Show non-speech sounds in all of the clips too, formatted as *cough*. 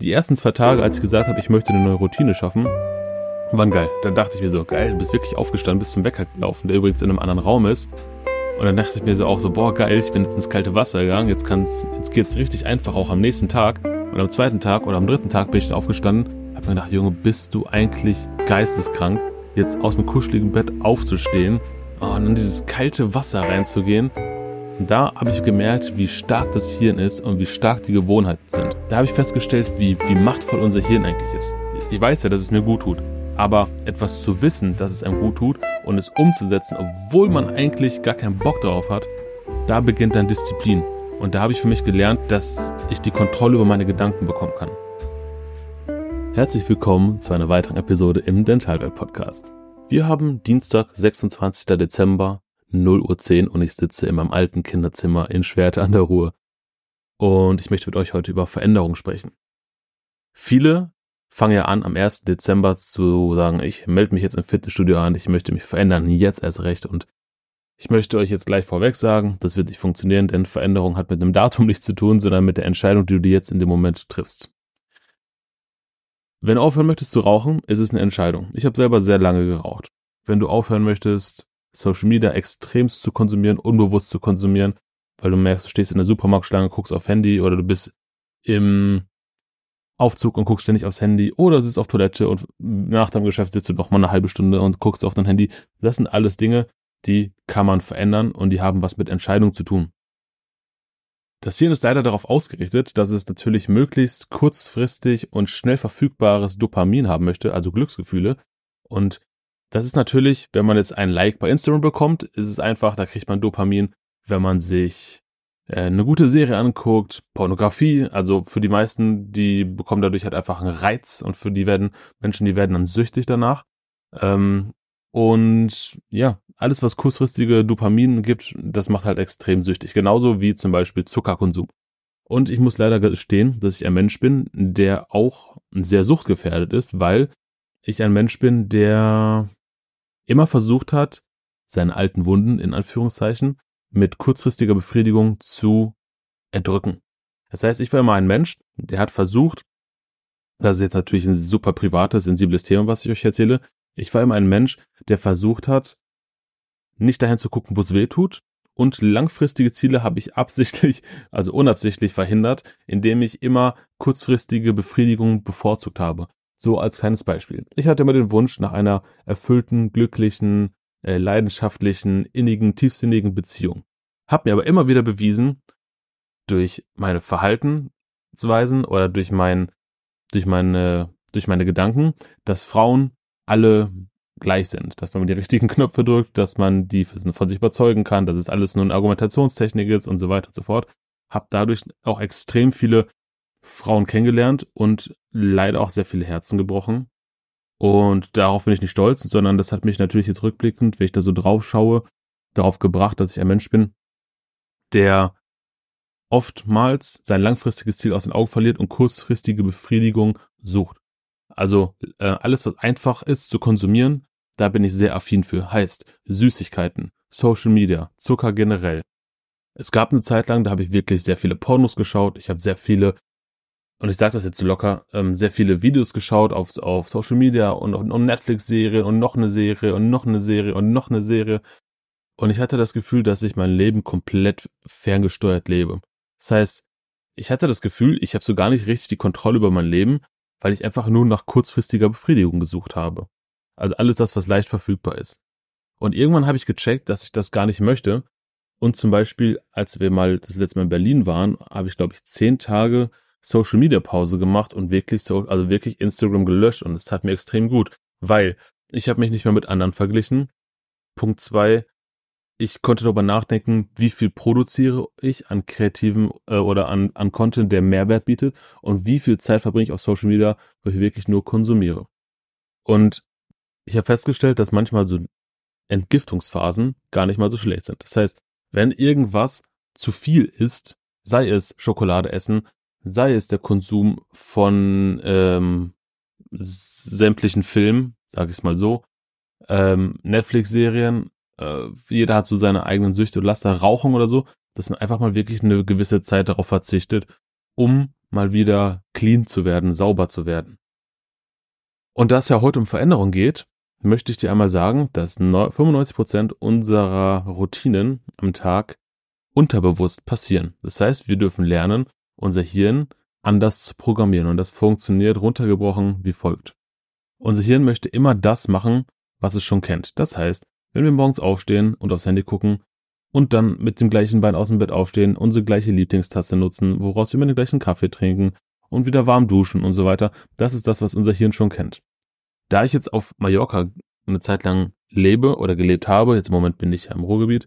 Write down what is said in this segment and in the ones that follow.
die ersten zwei Tage, als ich gesagt habe, ich möchte eine neue Routine schaffen, waren geil. Dann dachte ich mir so, geil, du bist wirklich aufgestanden, bist zum Wecker gelaufen, der übrigens in einem anderen Raum ist. Und dann dachte ich mir so auch so, boah, geil, ich bin jetzt ins kalte Wasser gegangen, jetzt, kann's, jetzt geht's richtig einfach auch am nächsten Tag. Und am zweiten Tag oder am dritten Tag bin ich dann aufgestanden, hab mir gedacht, Junge, bist du eigentlich geisteskrank, jetzt aus dem kuscheligen Bett aufzustehen oh, und in dieses kalte Wasser reinzugehen und da habe ich gemerkt, wie stark das Hirn ist und wie stark die Gewohnheiten sind. Da habe ich festgestellt, wie, wie machtvoll unser Hirn eigentlich ist. Ich weiß ja, dass es mir gut tut. Aber etwas zu wissen, dass es einem gut tut und es umzusetzen, obwohl man eigentlich gar keinen Bock darauf hat, da beginnt dann Disziplin. Und da habe ich für mich gelernt, dass ich die Kontrolle über meine Gedanken bekommen kann. Herzlich willkommen zu einer weiteren Episode im Dentalwelt Podcast. Wir haben Dienstag, 26. Dezember 0 Uhr 10 und ich sitze in meinem alten Kinderzimmer in Schwerte an der Ruhr. Und ich möchte mit euch heute über Veränderungen sprechen. Viele fangen ja an, am 1. Dezember zu sagen, ich melde mich jetzt im Fitnessstudio an, ich möchte mich verändern, jetzt erst recht. Und ich möchte euch jetzt gleich vorweg sagen, das wird nicht funktionieren, denn Veränderung hat mit dem *laughs* Datum nichts zu tun, sondern mit der Entscheidung, die du dir jetzt in dem Moment triffst. Wenn du aufhören möchtest zu rauchen, ist es eine Entscheidung. Ich habe selber sehr lange geraucht. Wenn du aufhören möchtest, Social Media extremst zu konsumieren, unbewusst zu konsumieren, weil du merkst, du stehst in der Supermarktschlange, guckst auf Handy oder du bist im Aufzug und guckst ständig aufs Handy oder sitzt auf Toilette und nach deinem Geschäft sitzt du noch mal eine halbe Stunde und guckst auf dein Handy. Das sind alles Dinge, die kann man verändern und die haben was mit Entscheidung zu tun. Das Hirn ist leider darauf ausgerichtet, dass es natürlich möglichst kurzfristig und schnell verfügbares Dopamin haben möchte, also Glücksgefühle. Und das ist natürlich, wenn man jetzt ein Like bei Instagram bekommt, ist es einfach, da kriegt man Dopamin, wenn man sich äh, eine gute Serie anguckt, Pornografie, also für die meisten, die bekommen dadurch halt einfach einen Reiz und für die werden Menschen, die werden dann süchtig danach. Ähm, und ja, alles, was kurzfristige Dopamin gibt, das macht halt extrem süchtig. Genauso wie zum Beispiel Zuckerkonsum. Und ich muss leider gestehen, dass ich ein Mensch bin, der auch sehr suchtgefährdet ist, weil ich ein Mensch bin, der immer versucht hat, seine alten Wunden in Anführungszeichen mit kurzfristiger Befriedigung zu erdrücken. Das heißt, ich war immer ein Mensch, der hat versucht, das ist jetzt natürlich ein super privates, sensibles Thema, was ich euch erzähle. Ich war immer ein Mensch, der versucht hat, nicht dahin zu gucken, wo es weh tut. Und langfristige Ziele habe ich absichtlich, also unabsichtlich verhindert, indem ich immer kurzfristige Befriedigung bevorzugt habe. So als kleines Beispiel. Ich hatte immer den Wunsch nach einer erfüllten, glücklichen, äh, leidenschaftlichen, innigen, tiefsinnigen Beziehung. Hab mir aber immer wieder bewiesen, durch meine Verhaltensweisen oder durch mein, durch meine, durch meine Gedanken, dass Frauen alle gleich sind, dass man die richtigen *laughs* Knöpfe drückt, dass man die von sich überzeugen kann, dass es alles nur eine Argumentationstechnik ist und so weiter und so fort. Hab dadurch auch extrem viele Frauen kennengelernt und leider auch sehr viele Herzen gebrochen. Und darauf bin ich nicht stolz, sondern das hat mich natürlich jetzt rückblickend, wenn ich da so drauf schaue, darauf gebracht, dass ich ein Mensch bin, der oftmals sein langfristiges Ziel aus den Augen verliert und kurzfristige Befriedigung sucht. Also äh, alles, was einfach ist zu konsumieren, da bin ich sehr affin für. Heißt Süßigkeiten, Social Media, Zucker generell. Es gab eine Zeit lang, da habe ich wirklich sehr viele Pornos geschaut. Ich habe sehr viele und ich sage das jetzt locker, ähm, sehr viele Videos geschaut auf, auf Social Media und, und, und Netflix-Serien und noch eine Serie und noch eine Serie und noch eine Serie. Und ich hatte das Gefühl, dass ich mein Leben komplett ferngesteuert lebe. Das heißt, ich hatte das Gefühl, ich habe so gar nicht richtig die Kontrolle über mein Leben, weil ich einfach nur nach kurzfristiger Befriedigung gesucht habe. Also alles das, was leicht verfügbar ist. Und irgendwann habe ich gecheckt, dass ich das gar nicht möchte. Und zum Beispiel, als wir mal das letzte Mal in Berlin waren, habe ich, glaube ich, zehn Tage Social Media Pause gemacht und wirklich so, also wirklich Instagram gelöscht und es tat mir extrem gut, weil ich habe mich nicht mehr mit anderen verglichen. Punkt zwei, ich konnte darüber nachdenken, wie viel produziere ich an kreativen äh, oder an, an Content, der Mehrwert bietet und wie viel Zeit verbringe ich auf Social Media, wo ich wirklich nur konsumiere. Und ich habe festgestellt, dass manchmal so Entgiftungsphasen gar nicht mal so schlecht sind. Das heißt, wenn irgendwas zu viel ist, sei es Schokolade essen, sei es der Konsum von ähm, sämtlichen Filmen, sage ich es mal so, ähm, Netflix-Serien, äh, jeder hat so seine eigenen Süchte und Laster, Rauchen oder so, dass man einfach mal wirklich eine gewisse Zeit darauf verzichtet, um mal wieder clean zu werden, sauber zu werden. Und da es ja heute um Veränderung geht, möchte ich dir einmal sagen, dass 95% unserer Routinen am Tag unterbewusst passieren. Das heißt, wir dürfen lernen, unser Hirn anders zu programmieren. Und das funktioniert runtergebrochen wie folgt. Unser Hirn möchte immer das machen, was es schon kennt. Das heißt, wenn wir morgens aufstehen und aufs Handy gucken und dann mit dem gleichen Bein aus dem Bett aufstehen, unsere gleiche Lieblingstasse nutzen, woraus wir immer den gleichen Kaffee trinken und wieder warm duschen und so weiter, das ist das, was unser Hirn schon kennt. Da ich jetzt auf Mallorca eine Zeit lang lebe oder gelebt habe, jetzt im Moment bin ich ja im Ruhrgebiet,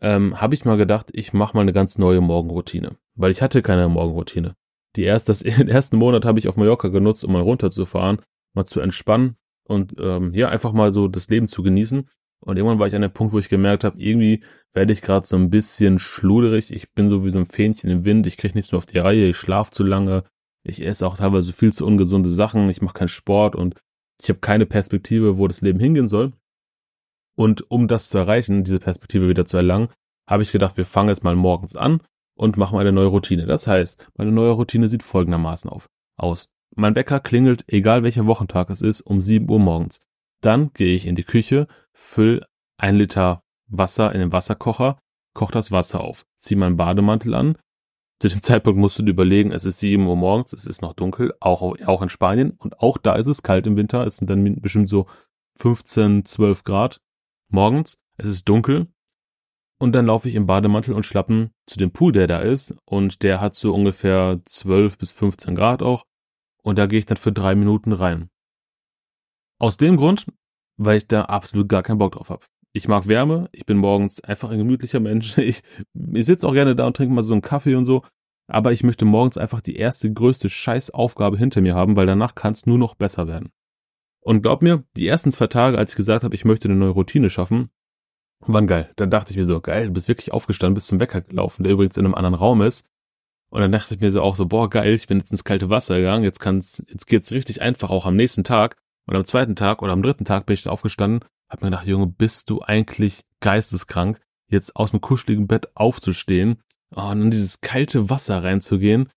ähm, habe ich mal gedacht, ich mache mal eine ganz neue Morgenroutine, weil ich hatte keine Morgenroutine. Die erst, das, *laughs* den ersten Monat habe ich auf Mallorca genutzt, um mal runterzufahren, mal zu entspannen und ähm, ja, einfach mal so das Leben zu genießen. Und irgendwann war ich an dem Punkt, wo ich gemerkt habe, irgendwie werde ich gerade so ein bisschen schluderig. Ich bin so wie so ein Fähnchen im Wind. Ich kriege nichts mehr auf die Reihe. Ich schlafe zu lange. Ich esse auch teilweise viel zu ungesunde Sachen. Ich mache keinen Sport und ich habe keine Perspektive, wo das Leben hingehen soll. Und um das zu erreichen, diese Perspektive wieder zu erlangen, habe ich gedacht, wir fangen jetzt mal morgens an und machen eine neue Routine. Das heißt, meine neue Routine sieht folgendermaßen auf, aus. Mein Wecker klingelt, egal welcher Wochentag es ist, um 7 Uhr morgens. Dann gehe ich in die Küche, fülle ein Liter Wasser in den Wasserkocher, koche das Wasser auf, ziehe meinen Bademantel an. Zu dem *laughs* Zeitpunkt musst du dir überlegen, es ist 7 Uhr morgens, es ist noch dunkel, auch, auch in Spanien. Und auch da ist es kalt im Winter. Es sind dann bestimmt so 15, 12 Grad morgens, es ist dunkel und dann laufe ich im Bademantel und Schlappen zu dem Pool, der da ist und der hat so ungefähr 12 bis 15 Grad auch und da gehe ich dann für drei Minuten rein. Aus dem Grund, weil ich da absolut gar keinen Bock drauf habe. Ich mag Wärme, ich bin morgens einfach ein gemütlicher Mensch. *laughs* Ich, ich sitze auch gerne da und trinke mal so einen Kaffee und so. Aber ich möchte morgens einfach die erste größte Scheißaufgabe hinter mir haben, weil danach kann es nur noch besser werden. Und glaub mir, die ersten zwei Tage, als ich gesagt habe, ich möchte eine neue Routine schaffen, waren geil. Dann dachte ich mir so, geil, du bist wirklich aufgestanden, bist zum Wecker gelaufen, der übrigens in einem anderen Raum ist. Und dann dachte ich mir so auch so, boah, geil, ich bin jetzt ins kalte Wasser gegangen, jetzt kann's, jetzt geht's richtig einfach auch am nächsten Tag. Und am zweiten Tag oder am dritten Tag bin ich dann aufgestanden, hab mir gedacht, Junge, bist du eigentlich geisteskrank, jetzt aus dem kuscheligen Bett aufzustehen oh, und in dieses kalte Wasser reinzugehen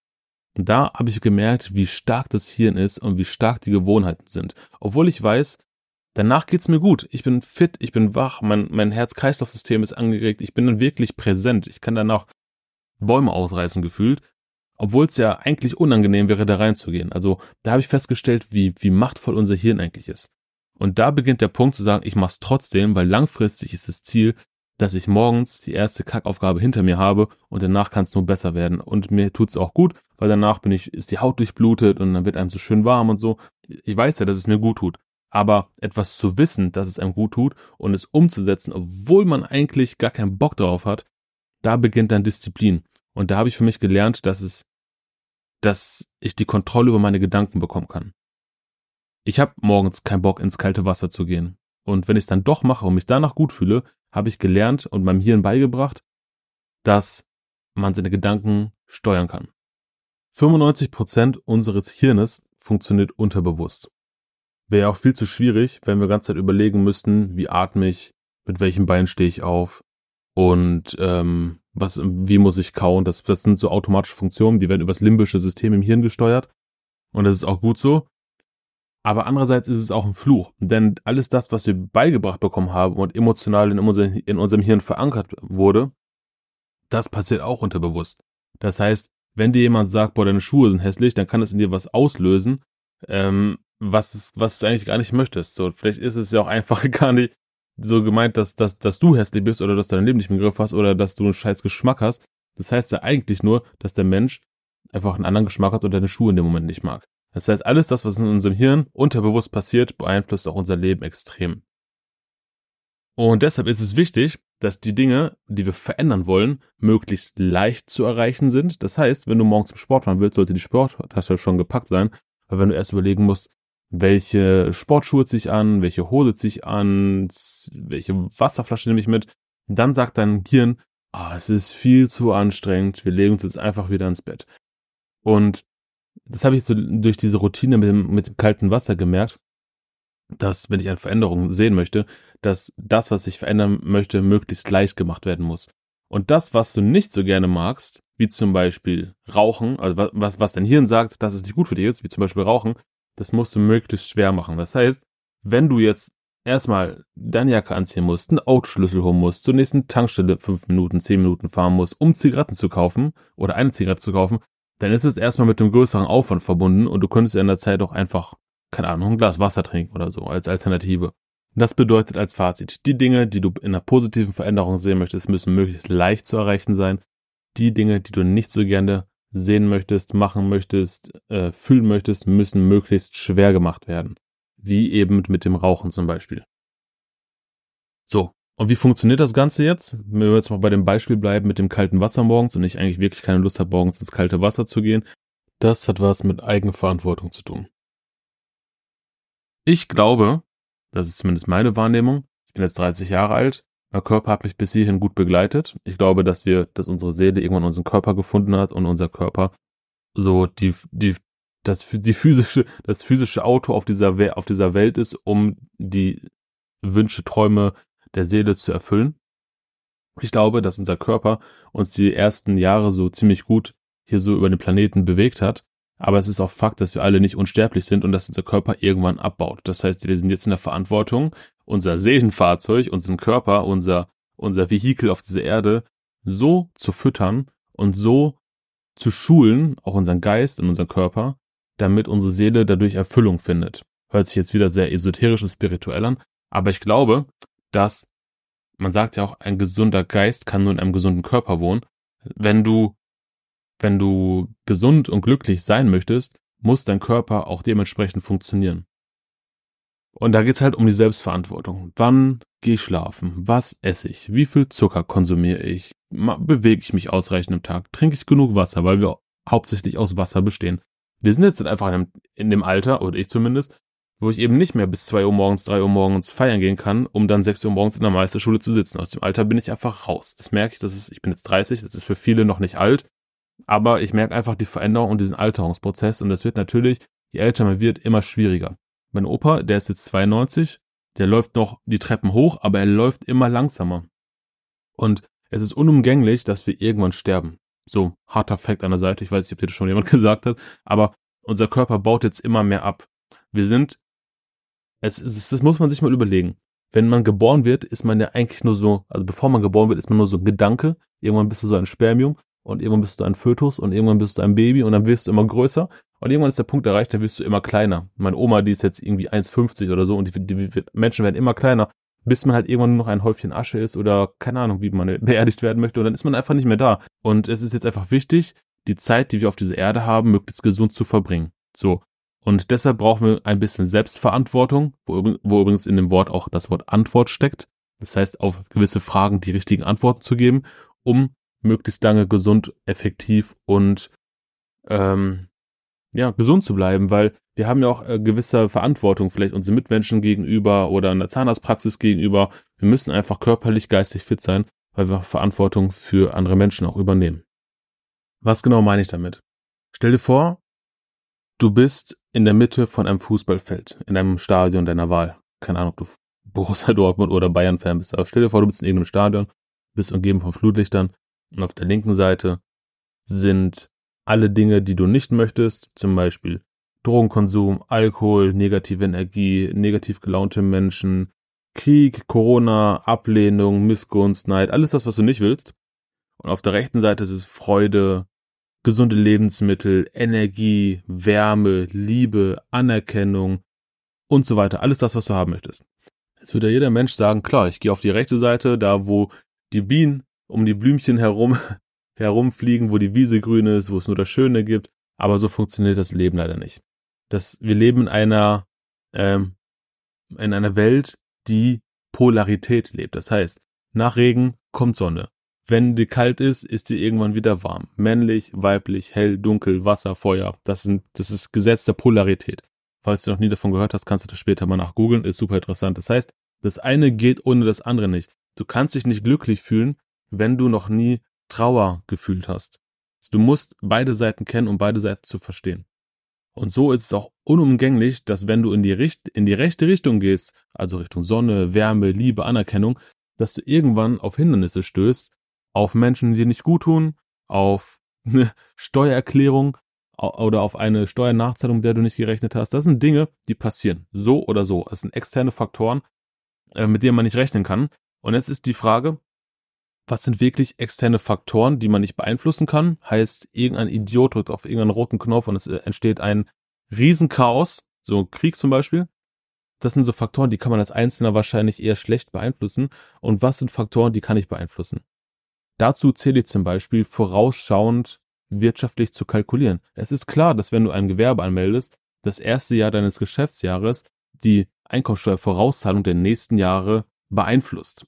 und da habe ich gemerkt, wie stark das Hirn ist und wie stark die Gewohnheiten sind. Obwohl ich weiß, danach geht's mir gut. Ich bin fit, ich bin wach, mein, mein Herz-Kreislauf-System ist angeregt, ich bin dann wirklich präsent. Ich kann danach Bäume ausreißen gefühlt, obwohl es ja eigentlich unangenehm wäre, da reinzugehen. Also da habe ich festgestellt, wie, wie machtvoll unser Hirn eigentlich ist. Und da beginnt der Punkt zu sagen, ich mach's trotzdem, weil langfristig ist das Ziel, dass ich morgens die erste Kackaufgabe hinter mir habe und danach kann es nur besser werden. Und mir tut's auch gut, weil danach bin ich, ist die Haut durchblutet und dann wird einem so schön warm und so. Ich weiß ja, dass es mir gut tut. Aber etwas zu wissen, dass es einem gut tut und es umzusetzen, obwohl man eigentlich gar keinen Bock darauf hat, da beginnt dann Disziplin. Und da habe ich für mich gelernt, dass es, dass ich die Kontrolle über meine Gedanken bekommen kann. Ich habe morgens keinen Bock ins kalte Wasser zu gehen. Und wenn ich es dann doch mache und mich danach gut fühle, habe ich gelernt und meinem Hirn beigebracht, dass man seine Gedanken steuern kann. 95% unseres Hirnes funktioniert unterbewusst. Wäre auch viel zu schwierig, wenn wir die ganze Zeit überlegen müssten, wie atme ich, mit welchem Bein stehe ich auf und ähm, was, wie muss ich kauen. Das, das sind so automatische Funktionen, die werden über das limbische System im Hirn gesteuert. Und das ist auch gut so. Aber andererseits ist es auch ein Fluch, denn alles das, was wir beigebracht bekommen haben und emotional in, unser, in unserem Hirn verankert wurde, das passiert auch unterbewusst. Das heißt, wenn dir jemand sagt, boah, deine Schuhe sind hässlich, dann kann das in dir was auslösen, ähm, was, was du eigentlich gar nicht möchtest. So, vielleicht ist es ja auch einfach *laughs* gar nicht so gemeint, dass, dass, dass du hässlich bist oder dass du dein Leben nicht im Griff hast oder dass du einen scheiß Geschmack hast. Das heißt ja eigentlich nur, dass der Mensch einfach einen anderen Geschmack hat und deine Schuhe in dem Moment nicht mag. Das heißt, alles das, was in unserem Hirn unterbewusst passiert, beeinflusst auch unser Leben extrem. Und deshalb ist es wichtig, dass die Dinge, die wir verändern wollen, möglichst leicht zu erreichen sind. Das heißt, wenn du morgen zum Sport fahren willst, sollte die Sporttasche schon gepackt sein. Weil wenn du erst überlegen musst, welche Sportschuhe ziehe ich an, welche Hose ziehe ich an, welche Wasserflasche nehme ich mit, dann sagt dein Hirn, ah, es ist viel zu anstrengend, wir legen uns jetzt einfach wieder ins Bett. Und das habe ich so durch diese Routine mit dem, mit dem kalten Wasser gemerkt, dass, wenn ich eine Veränderung sehen möchte, dass das, was ich verändern möchte, möglichst leicht gemacht werden muss. Und das, was du nicht so gerne magst, wie zum Beispiel Rauchen, also was, was dein Hirn sagt, dass es nicht gut für dich ist, wie zum Beispiel Rauchen, das musst du möglichst schwer machen. Das heißt, wenn du jetzt erstmal deine Jacke anziehen musst, einen Autoschlüssel holen musst, zur nächsten Tankstelle fünf Minuten, zehn Minuten fahren musst, um Zigaretten zu kaufen oder eine Zigarette zu kaufen, dann ist es erstmal mit einem größeren Aufwand verbunden und du könntest in der Zeit auch einfach, keine Ahnung, ein Glas Wasser trinken oder so als Alternative. Das bedeutet als Fazit, die Dinge, die du in einer positiven Veränderung sehen möchtest, müssen möglichst leicht zu erreichen sein die Dinge, die du nicht so gerne sehen möchtest, machen möchtest, äh, fühlen möchtest, müssen möglichst schwer gemacht werden. Wie eben mit dem Rauchen zum Beispiel. So, und wie funktioniert das Ganze jetzt? Wenn wir jetzt mal bei dem Beispiel bleiben mit dem kalten Wasser morgens und ich eigentlich wirklich keine Lust habe, morgens ins kalte Wasser zu gehen, das hat was mit Eigenverantwortung zu tun. Ich glaube, das ist zumindest meine Wahrnehmung, ich bin jetzt 30 Jahre alt, mein Körper hat mich bis hierhin gut begleitet. Ich glaube, dass wir, dass unsere Seele irgendwann unseren Körper gefunden hat und unser Körper so die, die, das, die physische, das physische Auto auf dieser, auf dieser Welt ist, um die Wünsche, Träume der Seele zu erfüllen. Ich glaube, dass unser Körper uns die ersten Jahre so ziemlich gut hier so über den Planeten bewegt hat. Aber es ist auch Fakt, dass wir alle nicht unsterblich sind und dass unser Körper irgendwann abbaut. Das heißt, wir sind jetzt in der Verantwortung, unser Seelenfahrzeug, unseren Körper, unser, unser Vehikel auf dieser Erde so zu füttern und so zu schulen, auch unseren Geist und unseren Körper, damit unsere Seele dadurch Erfüllung findet. Hört sich jetzt wieder sehr esoterisch und spirituell an, aber ich glaube, dass man sagt ja auch, ein gesunder Geist kann nur in einem gesunden Körper wohnen. Wenn du, wenn du gesund und glücklich sein möchtest, muss dein Körper auch dementsprechend funktionieren. Und da geht's halt um die Selbstverantwortung. Wann gehe ich schlafen? Was esse ich? Wie viel Zucker konsumiere ich? Bewege ich mich ausreichend im Tag? Trinke ich genug Wasser, weil wir hauptsächlich aus Wasser bestehen? Wir sind jetzt einfach in dem, in dem Alter, oder ich zumindest, wo ich eben nicht mehr bis zwei Uhr morgens, drei Uhr morgens feiern gehen kann, um dann sechs Uhr morgens in der Meisterschule zu sitzen. Aus dem Alter bin ich einfach raus. Das merke ich, das ist, ich bin jetzt 30, das ist für viele noch nicht alt, aber ich merke einfach die Veränderung und diesen Alterungsprozess und das wird natürlich, je älter man wird, immer schwieriger. Mein Opa, der ist jetzt 92, der läuft noch die Treppen hoch, aber er läuft immer langsamer. Und es ist unumgänglich, dass wir irgendwann sterben. So, harter Fakt an der Seite, ich weiß nicht, ob dir das schon jemand *laughs* gesagt hat, aber unser Körper baut jetzt immer mehr ab. Wir sind, es, es, das muss man sich mal überlegen. Wenn man geboren wird, ist man ja eigentlich nur so, also bevor man geboren wird, ist man nur so ein Gedanke. Irgendwann bist du so ein Spermium und irgendwann bist du ein Fötus und irgendwann bist du ein Baby und dann wirst du immer größer und irgendwann ist der Punkt erreicht, da wirst du immer kleiner. Meine Oma, die ist jetzt irgendwie 1,50 oder so und die, die, die, Menschen werden immer kleiner, bis man halt irgendwann nur noch ein Häufchen Asche ist oder keine Ahnung, wie man *laughs* beerdigt werden möchte und dann ist man einfach nicht mehr da. Und es ist jetzt einfach wichtig, die Zeit, die wir auf dieser Erde haben, möglichst gesund zu verbringen. So. Und deshalb brauchen wir ein bisschen Selbstverantwortung, wo, wo übrigens in dem Wort auch das Wort Antwort steckt. Das heißt, auf gewisse Fragen die richtigen Antworten zu geben, um möglichst lange gesund, effektiv und ähm, ja, gesund zu bleiben, weil wir haben ja auch äh, gewisse Verantwortung vielleicht unseren Mitmenschen gegenüber oder einer Zahnarztpraxis gegenüber. Wir müssen einfach körperlich, geistig fit sein, weil wir Verantwortung für andere Menschen auch übernehmen. Was genau meine ich damit? Stell dir vor, du bist in der Mitte von einem Fußballfeld, in einem Stadion deiner Wahl. Keine Ahnung, ob du Borussia Dortmund oder Bayern-Fan bist, aber stell dir vor, du bist in irgendeinem Stadion, bist umgeben von Flutlichtern und auf der linken Seite sind alle Dinge, die du nicht möchtest, zum Beispiel Drogenkonsum, Alkohol, negative Energie, negativ gelaunte Menschen, Krieg, Corona, Ablehnung, Missgunst, Neid, alles das, was du nicht willst. Und auf der rechten Seite ist es Freude, gesunde Lebensmittel, Energie, Wärme, Liebe, Anerkennung und so weiter. Alles das, was du haben möchtest. Jetzt würde jeder Mensch sagen, klar, ich gehe auf die rechte Seite, da wo die Bienen um die Blümchen herum *laughs* herumfliegen, wo die Wiese grün ist, wo es nur das Schöne gibt. Aber so funktioniert das Leben leider nicht. Das, wir leben in einer, ähm, in einer Welt, die Polarität lebt. Das heißt, nach Regen kommt Sonne. Wenn die kalt ist, ist die irgendwann wieder warm. Männlich, weiblich, hell, dunkel, Wasser, Feuer. Das, sind, das ist Gesetz der Polarität. Falls du noch nie davon gehört hast, kannst du das später mal nachgoogeln. Ist super interessant. Das heißt, das eine geht ohne das andere nicht. Du kannst dich nicht glücklich fühlen, wenn du noch nie Trauer gefühlt hast. Du musst beide Seiten kennen, um beide Seiten zu verstehen. Und so ist es auch unumgänglich, dass wenn du in die, Richt in die rechte Richtung gehst, also Richtung Sonne, Wärme, Liebe, Anerkennung, dass du irgendwann auf Hindernisse stößt, auf Menschen, die dir nicht gut tun, auf eine Steuererklärung oder auf eine Steuernachzahlung, der du nicht gerechnet hast. Das sind Dinge, die passieren. So oder so. Das sind externe Faktoren, äh, mit denen man nicht rechnen kann. Und jetzt ist die Frage, was sind wirklich externe Faktoren, die man nicht beeinflussen kann? Heißt, irgendein Idiot drückt auf irgendeinen roten Knopf und es äh, entsteht ein Riesenchaos, so Krieg zum Beispiel. Das sind so Faktoren, die kann man als Einzelner wahrscheinlich eher schlecht beeinflussen. Und was sind Faktoren, die kann ich beeinflussen? Dazu zähle ich zum Beispiel vorausschauend wirtschaftlich zu kalkulieren. Es ist klar, dass wenn du ein Gewerbe anmeldest, das erste Jahr deines Geschäftsjahres die Einkommensteuervorauszahlung der nächsten Jahre beeinflusst.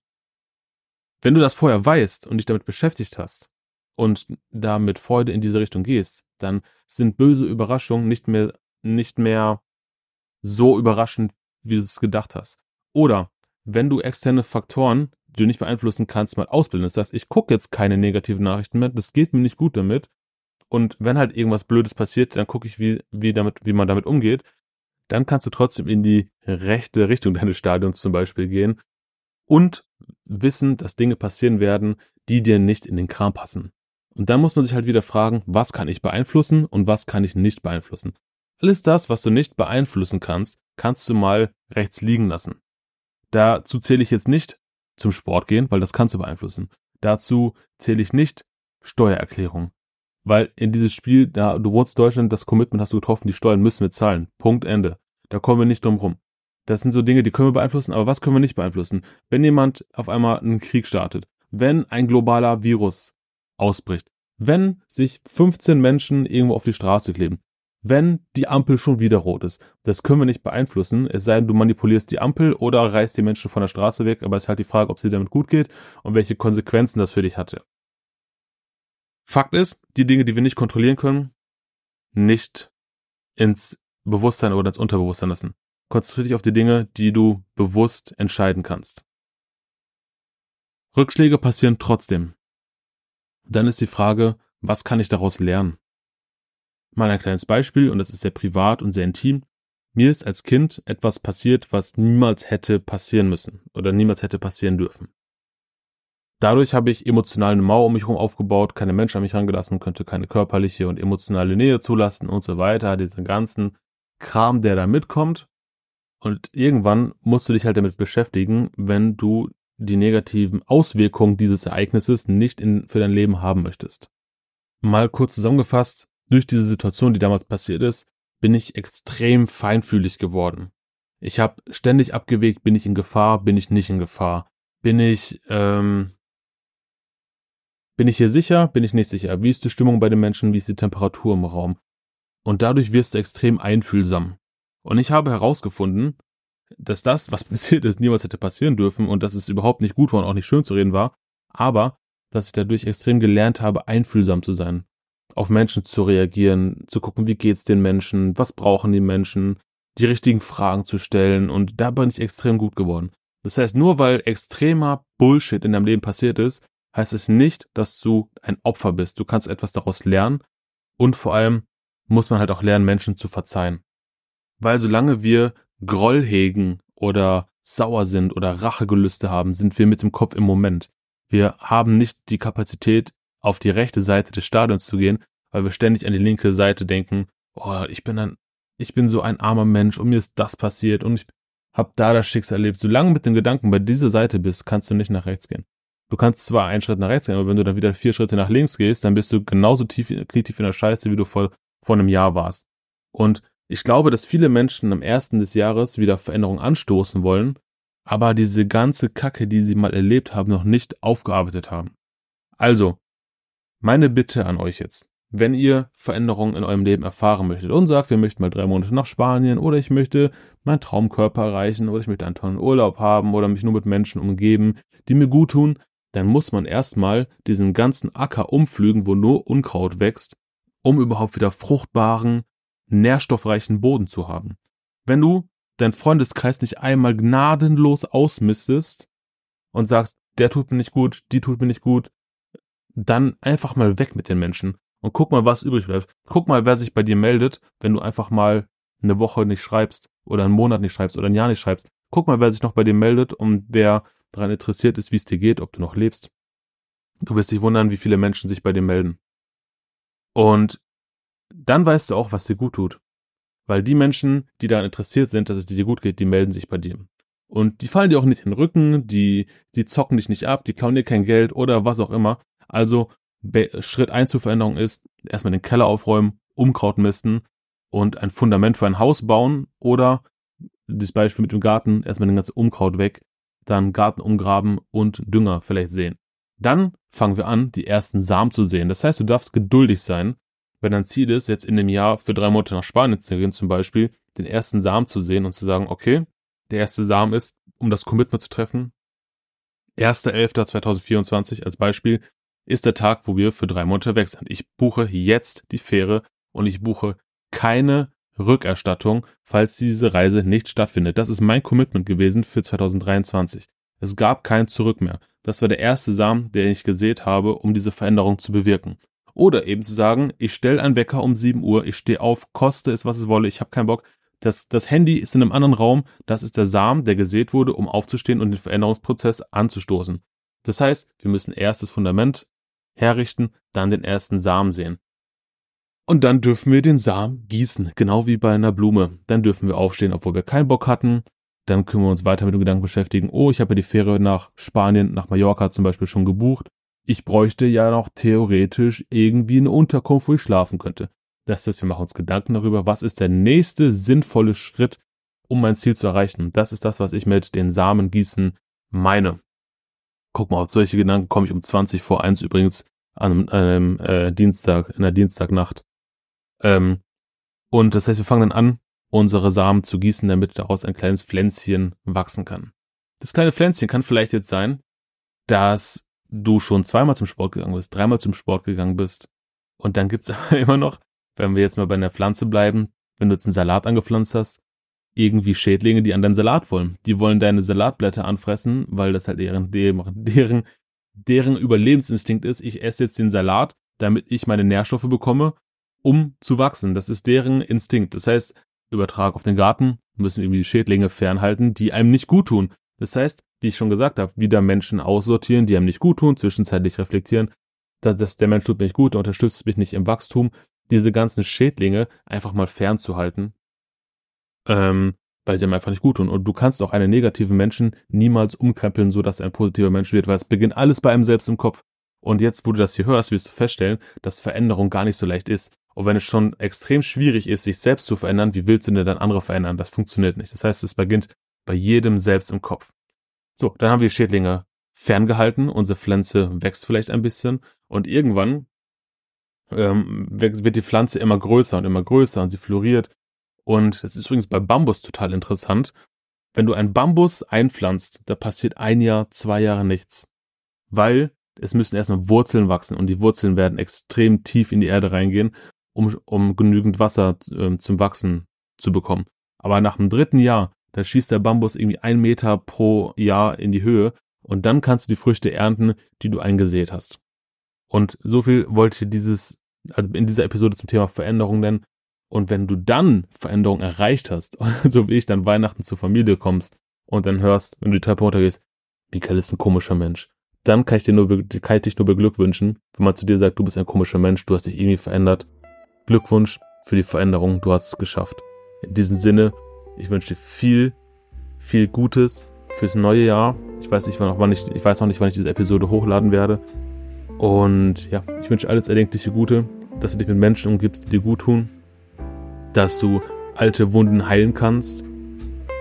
Wenn du das vorher weißt und dich damit beschäftigt hast und da mit Freude in diese Richtung gehst, dann sind böse Überraschungen nicht mehr, nicht mehr so überraschend, wie du es gedacht hast. Oder wenn du externe Faktoren, die du nicht beeinflussen kannst, mal ausbildest, das heißt, ich gucke jetzt keine negativen Nachrichten mehr, das geht mir nicht gut damit. Und wenn halt irgendwas Blödes passiert, dann gucke ich, wie, wie, damit, wie man damit umgeht. Dann kannst du trotzdem in die rechte Richtung deines Stadions zum Beispiel gehen und wissen, dass Dinge passieren werden, die dir nicht in den Kram passen. Und dann muss man sich halt wieder fragen, was kann ich beeinflussen und was kann ich nicht beeinflussen. Alles das, was du nicht beeinflussen kannst, kannst du mal rechts liegen lassen. Dazu zähle ich jetzt nicht zum Sport gehen, weil das kannst du beeinflussen. Dazu zähle ich nicht Steuererklärung. Weil in dieses Spiel, da du wohnst in Deutschland, das Commitment hast du getroffen, die Steuern müssen wir zahlen. Punkt Ende. Da kommen wir nicht drum rum. Das sind so Dinge, die können wir beeinflussen, aber was können wir nicht beeinflussen? Wenn jemand auf einmal einen Krieg startet, wenn ein globaler Virus ausbricht, wenn sich 15 Menschen irgendwo auf die Straße kleben, wenn die Ampel schon wieder rot ist. Das können wir nicht beeinflussen, es sei denn, du manipulierst die Ampel oder reißt die Menschen von der Straße weg, aber es ist halt die Frage, ob sie damit gut geht und welche Konsequenzen das für dich hatte. Fakt ist, die Dinge, die wir nicht kontrollieren können, nicht ins Bewusstsein oder ins Unterbewusstsein lassen. Konzentriere dich auf die Dinge, die du bewusst entscheiden kannst. Rückschläge passieren trotzdem. Dann ist die Frage, was kann ich daraus lernen? Mal ein kleines Beispiel, und das ist sehr privat und sehr intim. Mir ist als Kind etwas passiert, was niemals hätte passieren müssen oder niemals hätte passieren dürfen. Dadurch habe ich emotional eine Mauer um mich herum aufgebaut, keine Menschen an mich rangelassen, könnte keine körperliche und emotionale Nähe zulassen und so weiter, diesen ganzen Kram, der da mitkommt. Und irgendwann musst du dich halt damit beschäftigen, wenn du die negativen Auswirkungen dieses Ereignisses nicht in, für dein Leben haben möchtest. Mal kurz zusammengefasst, durch diese Situation, die damals passiert ist, bin ich extrem feinfühlig geworden. Ich habe ständig abgewegt, bin ich in Gefahr, bin ich nicht in Gefahr, bin ich, ähm, bin ich hier sicher, bin ich nicht sicher, wie ist die Stimmung bei den Menschen, wie ist die Temperatur im Raum. Und dadurch wirst du extrem einfühlsam. Und ich habe herausgefunden, dass das, was *laughs* passiert ist, niemals hätte passieren dürfen und dass es überhaupt nicht gut war und auch nicht schön zu reden war, aber dass ich dadurch extrem gelernt habe, einfühlsam zu sein, auf Menschen zu reagieren, zu gucken, wie geht's den Menschen, was brauchen die Menschen, die richtigen Fragen zu stellen und da bin ich extrem gut geworden. Das heißt, nur weil extremer Bullshit in deinem Leben passiert ist, heißt es nicht, dass du ein Opfer bist. Du kannst etwas daraus lernen und vor allem muss man halt auch lernen, Menschen zu verzeihen. Weil solange wir Groll hegen oder sauer sind oder Rachegelüste haben, sind wir mit dem Kopf im Moment. Wir haben nicht die Kapazität, auf die rechte Seite des Stadions zu gehen, weil wir ständig an die linke Seite denken, oh, ich bin ein, ich bin so ein armer Mensch und mir ist das passiert und ich hab da das Schicksal erlebt. Solange mit dem Gedanken bei dieser Seite bist, kannst du nicht nach rechts gehen. Du kannst zwar einen Schritt nach rechts gehen, aber wenn du dann wieder vier Schritte nach links gehst, dann bist du genauso tief, knietief in der Scheiße, wie du vor, vor einem Jahr warst. Und ich glaube, dass viele Menschen am ersten des Jahres wieder Veränderungen anstoßen wollen, aber diese ganze Kacke, die sie mal erlebt haben, noch nicht aufgearbeitet haben. Also, meine Bitte an euch jetzt, wenn ihr Veränderungen in eurem Leben erfahren möchtet und sagt, wir möchten mal drei Monate nach Spanien oder ich möchte meinen Traumkörper erreichen oder ich möchte einen tollen Urlaub haben oder mich nur mit Menschen umgeben, die mir gut tun, dann muss man erstmal diesen ganzen Acker umpflügen, wo nur Unkraut wächst, um überhaupt wieder fruchtbaren, nährstoffreichen Boden zu haben. Wenn du deinen Freundeskreis nicht einmal gnadenlos ausmistest und sagst, der tut mir nicht gut, die tut mir nicht gut, dann einfach mal weg mit den Menschen und guck mal, was übrig bleibt. Guck mal, wer sich bei dir meldet, wenn du einfach mal eine Woche nicht schreibst oder einen Monat nicht schreibst oder ein Jahr nicht schreibst. Guck mal, wer sich noch bei dir meldet und wer daran interessiert ist, wie es dir geht, ob du noch lebst. Du wirst dich wundern, wie viele Menschen sich bei dir melden. Und dann weißt du auch, was dir gut tut. Weil die Menschen, die daran interessiert sind, dass es dir gut geht, die melden sich bei dir. Und die fallen dir auch nicht in den Rücken, die, die zocken dich nicht ab, die klauen dir kein Geld oder was auch immer. Also Schritt eins zur Veränderung ist, erstmal den Keller aufräumen, Unkraut misten und ein Fundament für ein Haus bauen oder das Beispiel mit dem Garten, erstmal den ganzen Unkraut weg, dann Garten umgraben und Dünger vielleicht sehen. Dann fangen wir an, die ersten Samen zu sehen. Das heißt, du darfst geduldig sein, wenn dein Ziel ist, jetzt in dem Jahr für drei Monate nach Spanien zu gehen, zum Beispiel, den ersten Samen zu sehen und zu sagen, okay, der erste Samen ist, um das Commitment zu treffen. 1.11.2024 als Beispiel ist der Tag, wo wir für drei Monate weg sind. Ich buche jetzt die Fähre und ich buche keine Rückerstattung, falls diese Reise nicht stattfindet. Das ist mein Commitment gewesen für 2023. Es gab kein Zurück mehr. Das war der erste Samen, den ich gesät habe, um diese Veränderung zu bewirken. Oder eben zu sagen, ich stelle einen Wecker um 7 Uhr, ich stehe auf, koste es, was es wolle, ich habe keinen Bock. Das, das Handy ist in einem anderen Raum, das ist der Samen, der gesät wurde, um aufzustehen und den Veränderungsprozess anzustoßen. Das heißt, wir müssen erst das Fundament herrichten, dann den ersten Samen sehen. Und dann dürfen wir den Samen gießen, genau wie bei einer Blume. Dann dürfen wir aufstehen, obwohl wir keinen Bock hatten. Dann können wir uns weiter mit dem Gedanken beschäftigen, oh, ich habe ja die Fähre nach Spanien, nach Mallorca zum Beispiel schon gebucht. Ich bräuchte ja noch theoretisch irgendwie eine Unterkunft, wo ich schlafen könnte. Das heißt, wir machen uns Gedanken darüber, was ist der nächste sinnvolle Schritt, um mein Ziel zu erreichen. Das ist das, was ich mit den Samen gießen meine. Guck mal, auf solche Gedanken komme ich um 20 vor 1 übrigens an einem äh, Dienstag, in der Dienstagnacht. Ähm, und das heißt, wir fangen dann an, unsere Samen zu gießen, damit daraus ein kleines Pflänzchen wachsen kann. Das kleine Pflänzchen kann vielleicht jetzt sein, dass du schon zweimal zum Sport gegangen bist, dreimal zum Sport gegangen bist. Und dann gibt's *laughs* immer noch, wenn wir jetzt mal bei einer Pflanze bleiben, wenn du jetzt einen Salat angepflanzt hast, irgendwie Schädlinge, die an deinen Salat wollen. Die wollen deine Salatblätter anfressen, weil das halt deren, deren, deren Überlebensinstinkt ist. Ich esse jetzt den Salat, damit ich meine Nährstoffe bekomme, um zu wachsen. Das ist deren Instinkt. Das heißt, Übertrag auf den Garten, müssen irgendwie die Schädlinge fernhalten, die einem nicht gut tun. Das heißt, wie ich schon gesagt habe, wieder Menschen aussortieren, die einem nicht gut tun, zwischenzeitlich reflektieren, dass der Mensch tut mir nicht gut, unterstützt mich nicht im Wachstum, diese ganzen Schädlinge einfach mal fernzuhalten ähm, weil sie ihm einfach nicht gut tun. Und du kannst auch einen negativen Menschen niemals umkrempeln, so dass er ein positiver Mensch wird, weil es beginnt alles bei einem selbst im Kopf. Und jetzt, wo du das hier hörst, wirst du feststellen, dass Veränderung gar nicht so leicht ist. Und wenn es schon extrem schwierig ist, sich selbst zu verändern, wie willst du denn dann andere verändern? Das funktioniert nicht. Das heißt, es beginnt bei jedem selbst im Kopf. So, dann haben wir Schädlinge ferngehalten, unsere Pflanze wächst vielleicht ein bisschen und irgendwann ähm, wird die Pflanze immer größer und immer größer und sie floriert und das ist übrigens bei Bambus total interessant. Wenn du einen Bambus einpflanzt, da passiert ein Jahr, zwei Jahre nichts. Weil es müssen erstmal Wurzeln wachsen und die Wurzeln werden extrem tief in die Erde reingehen, um, um genügend Wasser äh, zum Wachsen zu bekommen. Aber nach dem dritten Jahr, da schießt der Bambus irgendwie ein Meter pro Jahr in die Höhe und dann kannst du die Früchte ernten, die du eingesät hast. Und so viel wollte ich dieses, also in dieser Episode zum Thema Veränderung nennen. Und wenn du dann Veränderung erreicht hast, *laughs* so wie ich dann Weihnachten zur Familie kommst und dann hörst, wenn du die Treppe runtergehst, Michael ist ein komischer Mensch, dann kann ich dir nur, kann ich dich nur beglückwünschen, wenn man zu dir sagt, du bist ein komischer Mensch, du hast dich irgendwie verändert. Glückwunsch für die Veränderung, du hast es geschafft. In diesem Sinne, ich wünsche dir viel, viel Gutes fürs neue Jahr. Ich weiß nicht, wann ich, ich weiß noch nicht, wann ich diese Episode hochladen werde. Und ja, ich wünsche alles erdenkliche Gute, dass du dich mit Menschen umgibst, die dir gut tun, dass du alte Wunden heilen kannst.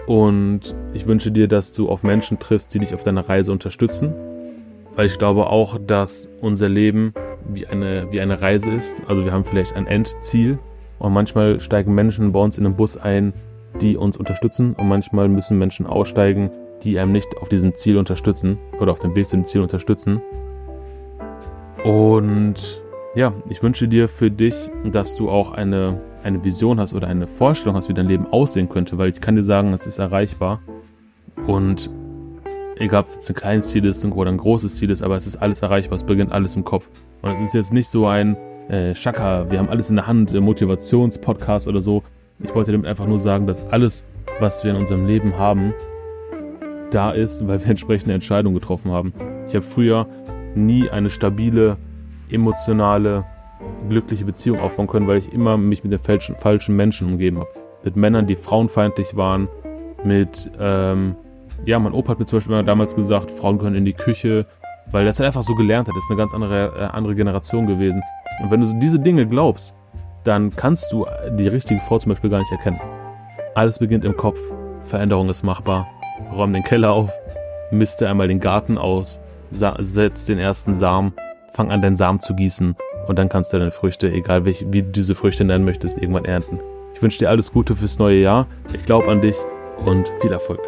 Und ich wünsche dir, dass du auf Menschen triffst, die dich auf deiner Reise unterstützen. Weil ich glaube auch, dass unser Leben wie eine, wie eine Reise ist. Also wir haben vielleicht ein Endziel. Und manchmal steigen Menschen bei uns in den Bus ein, die uns unterstützen. Und manchmal müssen Menschen aussteigen, die einem nicht auf diesem Ziel unterstützen oder auf dem Weg zu dem Ziel unterstützen. Und ja, ich wünsche dir für dich, dass du auch eine eine Vision hast oder eine Vorstellung hast, wie dein Leben aussehen könnte, weil ich kann dir sagen, es ist erreichbar. Und egal, ob es jetzt ein kleines Ziel ist oder ein großes Ziel ist, aber es ist alles erreichbar, es beginnt alles im Kopf. Und es ist jetzt nicht so ein äh, Schaka, wir haben alles in der Hand, äh, Motivationspodcast oder so. Ich wollte damit einfach nur sagen, dass alles, was wir in unserem Leben haben, da ist, weil wir entsprechende Entscheidungen getroffen haben. Ich habe früher nie eine stabile, emotionale, glückliche Beziehung aufbauen können, weil ich immer mich mit den falschen, falschen Menschen umgeben habe. Mit Männern, die frauenfeindlich waren, mit, ähm, ja, mein Opa hat mir zum Beispiel damals gesagt, Frauen können in die Küche, weil er es halt einfach so gelernt hat. Das ist eine ganz andere, äh, andere Generation gewesen. Und wenn du so diese Dinge glaubst, dann kannst du die richtige Frau zum Beispiel gar nicht erkennen. Alles beginnt im Kopf. Veränderung ist machbar. Räum den Keller auf, miste einmal den Garten aus, setz den ersten Samen, fang an, deinen Samen zu gießen und dann kannst du deine Früchte, egal wie, wie du diese Früchte nennen möchtest, irgendwann ernten. Ich wünsche dir alles Gute fürs neue Jahr. Ich glaube an dich und viel Erfolg.